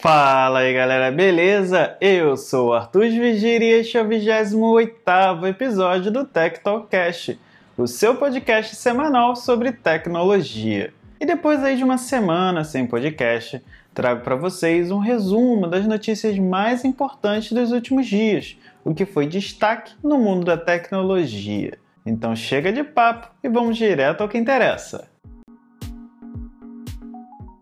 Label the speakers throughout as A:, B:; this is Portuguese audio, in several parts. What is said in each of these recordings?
A: Fala aí galera, beleza? Eu sou o Arthur e este é o 28 episódio do Tech Talkcast, o seu podcast semanal sobre tecnologia. E depois aí de uma semana sem podcast, trago para vocês um resumo das notícias mais importantes dos últimos dias, o que foi destaque no mundo da tecnologia. Então chega de papo e vamos direto ao que interessa.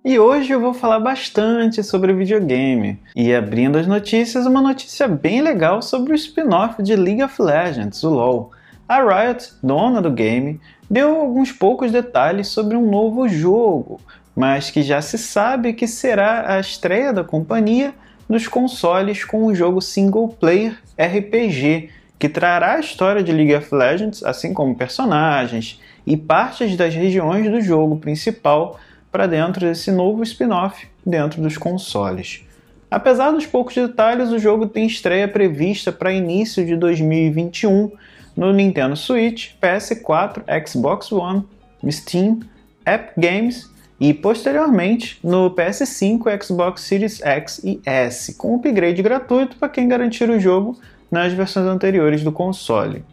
A: E hoje eu vou falar bastante sobre videogame. E abrindo as notícias, uma notícia bem legal sobre o spin-off de League of Legends, o LoL. A Riot, dona do game, deu alguns poucos detalhes sobre um novo jogo, mas que já se sabe que será a estreia da companhia nos consoles com um jogo single player RPG, que trará a história de League of Legends, assim como personagens e partes das regiões do jogo principal para dentro desse novo spin-off dentro dos consoles. Apesar dos poucos detalhes, o jogo tem estreia prevista para início de 2021 no Nintendo Switch, PS4, Xbox One, Steam, Epic Games e posteriormente no PS5, Xbox Series X e S, com upgrade gratuito para quem garantir o jogo nas versões anteriores do console.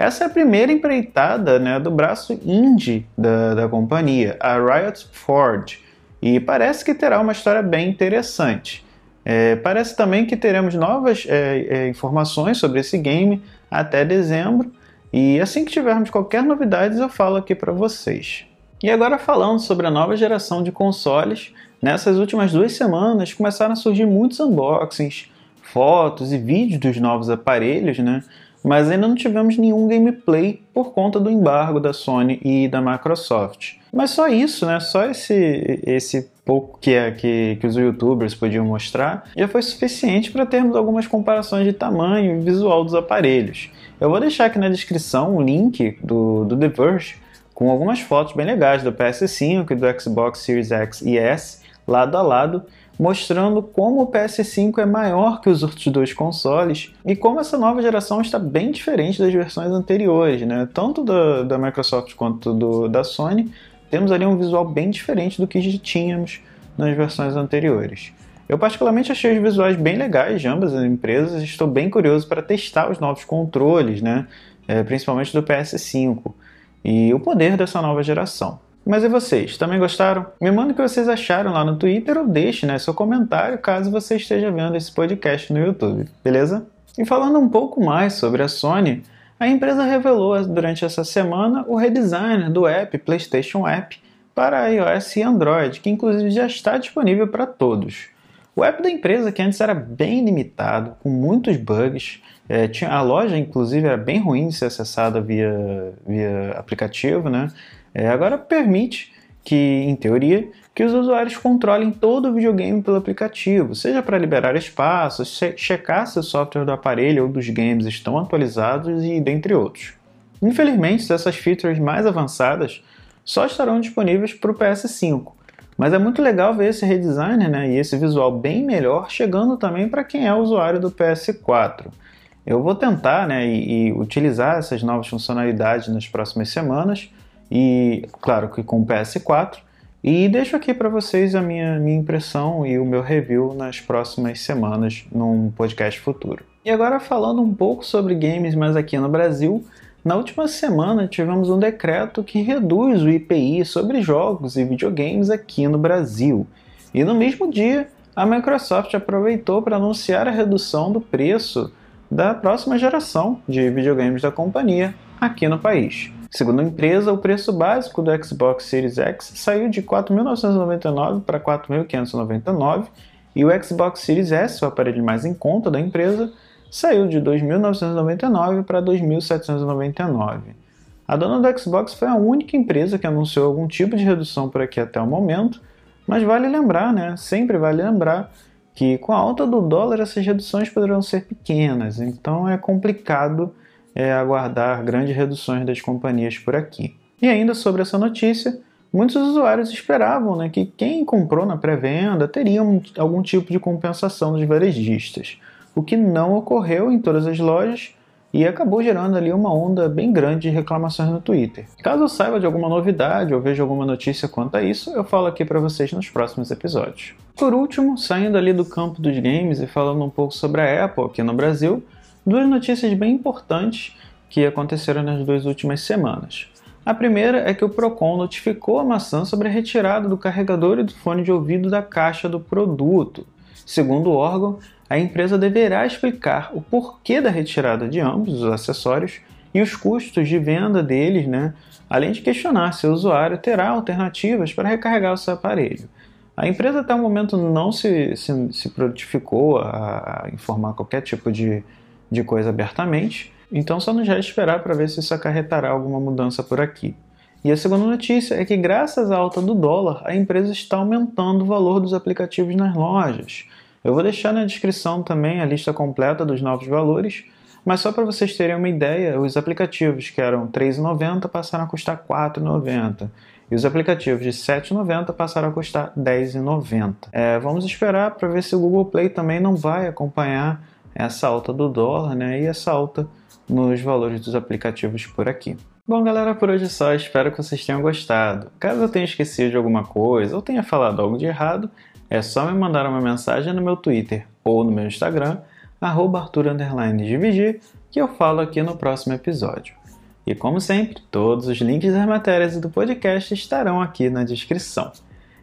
A: Essa é a primeira empreitada né, do braço indie da, da companhia, a Riot Forge, e parece que terá uma história bem interessante. É, parece também que teremos novas é, é, informações sobre esse game até dezembro, e assim que tivermos qualquer novidade eu falo aqui para vocês. E agora falando sobre a nova geração de consoles, nessas últimas duas semanas começaram a surgir muitos unboxings, fotos e vídeos dos novos aparelhos, né? Mas ainda não tivemos nenhum gameplay por conta do embargo da Sony e da Microsoft. Mas só isso, né? Só esse, esse pouco que, é, que, que os youtubers podiam mostrar já foi suficiente para termos algumas comparações de tamanho e visual dos aparelhos. Eu vou deixar aqui na descrição um link do, do The Verge com algumas fotos bem legais do PS5 e do Xbox Series X e S lado a lado mostrando como o PS5 é maior que os outros dois consoles e como essa nova geração está bem diferente das versões anteriores, né? Tanto da, da Microsoft quanto do, da Sony, temos ali um visual bem diferente do que já tínhamos nas versões anteriores. Eu particularmente achei os visuais bem legais de ambas as empresas estou bem curioso para testar os novos controles, né? É, principalmente do PS5 e o poder dessa nova geração. Mas e vocês? Também gostaram? Me manda o que vocês acharam lá no Twitter ou deixe né, seu comentário caso você esteja vendo esse podcast no YouTube, beleza? E falando um pouco mais sobre a Sony, a empresa revelou durante essa semana o redesign do app PlayStation App para iOS e Android, que inclusive já está disponível para todos. O app da empresa, que antes era bem limitado, com muitos bugs, é, tinha, a loja inclusive era bem ruim de ser acessada via, via aplicativo, né? É, agora permite que, em teoria, que os usuários controlem todo o videogame pelo aplicativo, seja para liberar espaço, checar se o software do aparelho ou dos games estão atualizados e dentre outros. Infelizmente, essas features mais avançadas só estarão disponíveis para o PS5, mas é muito legal ver esse redesign né, e esse visual bem melhor chegando também para quem é usuário do PS4. Eu vou tentar né, e, e utilizar essas novas funcionalidades nas próximas semanas e claro que com o PS4. E deixo aqui para vocês a minha, minha impressão e o meu review nas próximas semanas num podcast futuro. E agora falando um pouco sobre games, mas aqui no Brasil, na última semana tivemos um decreto que reduz o IPI sobre jogos e videogames aqui no Brasil. E no mesmo dia, a Microsoft aproveitou para anunciar a redução do preço da próxima geração de videogames da companhia aqui no país. Segundo a empresa, o preço básico do Xbox Series X saiu de 4.999 para 4.599 e o Xbox Series S, o aparelho mais em conta da empresa, saiu de 2.999 para 2.799. A dona do Xbox foi a única empresa que anunciou algum tipo de redução por aqui até o momento, mas vale lembrar, né? Sempre vale lembrar que com a alta do dólar essas reduções poderão ser pequenas, então é complicado é, aguardar grandes reduções das companhias por aqui. E ainda sobre essa notícia, muitos usuários esperavam né, que quem comprou na pré-venda teria um, algum tipo de compensação dos varejistas, o que não ocorreu em todas as lojas, e acabou gerando ali uma onda bem grande de reclamações no Twitter. Caso eu saiba de alguma novidade ou veja alguma notícia quanto a isso, eu falo aqui para vocês nos próximos episódios. Por último, saindo ali do campo dos games e falando um pouco sobre a Apple aqui no Brasil, duas notícias bem importantes que aconteceram nas duas últimas semanas. A primeira é que o Procon notificou a maçã sobre a retirada do carregador e do fone de ouvido da caixa do produto. Segundo o órgão, a empresa deverá explicar o porquê da retirada de ambos os acessórios e os custos de venda deles, né? além de questionar se o usuário terá alternativas para recarregar o seu aparelho. A empresa até o momento não se, se, se prontificou a, informar qualquer tipo de, de coisa abertamente, então só nos resta esperar para ver se isso acarretará alguma mudança por aqui. E a segunda notícia é que, graças à alta do dólar, a empresa está aumentando o valor dos aplicativos nas lojas. Eu vou deixar na descrição também a lista completa dos novos valores, mas só para vocês terem uma ideia, os aplicativos que eram R$ 3,90 passaram a custar R$ 4,90 e os aplicativos de R$ 7,90 passaram a custar R$ 10,90. É, vamos esperar para ver se o Google Play também não vai acompanhar essa alta do dólar né, e essa alta nos valores dos aplicativos por aqui. Bom, galera, por hoje é só. Espero que vocês tenham gostado. Caso eu tenha esquecido de alguma coisa ou tenha falado algo de errado, é só me mandar uma mensagem no meu Twitter ou no meu Instagram, arthur__gbg, que eu falo aqui no próximo episódio. E como sempre, todos os links das matérias do podcast estarão aqui na descrição.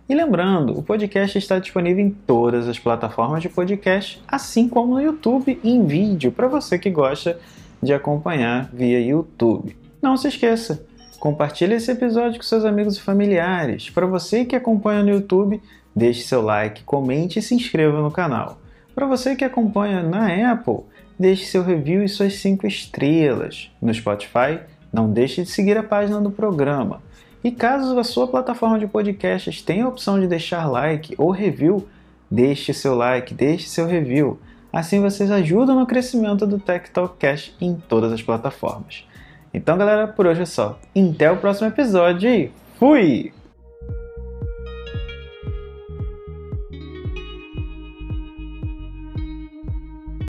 A: E lembrando, o podcast está disponível em todas as plataformas de podcast, assim como no YouTube em vídeo, para você que gosta de acompanhar via YouTube. Não se esqueça, compartilhe esse episódio com seus amigos e familiares. Para você que acompanha no YouTube, Deixe seu like, comente e se inscreva no canal. Para você que acompanha na Apple, deixe seu review e suas 5 estrelas. No Spotify, não deixe de seguir a página do programa. E caso a sua plataforma de podcasts tenha a opção de deixar like ou review, deixe seu like, deixe seu review. Assim vocês ajudam no crescimento do Tech Talk Cash em todas as plataformas. Então, galera, por hoje é só. Até o próximo episódio e fui!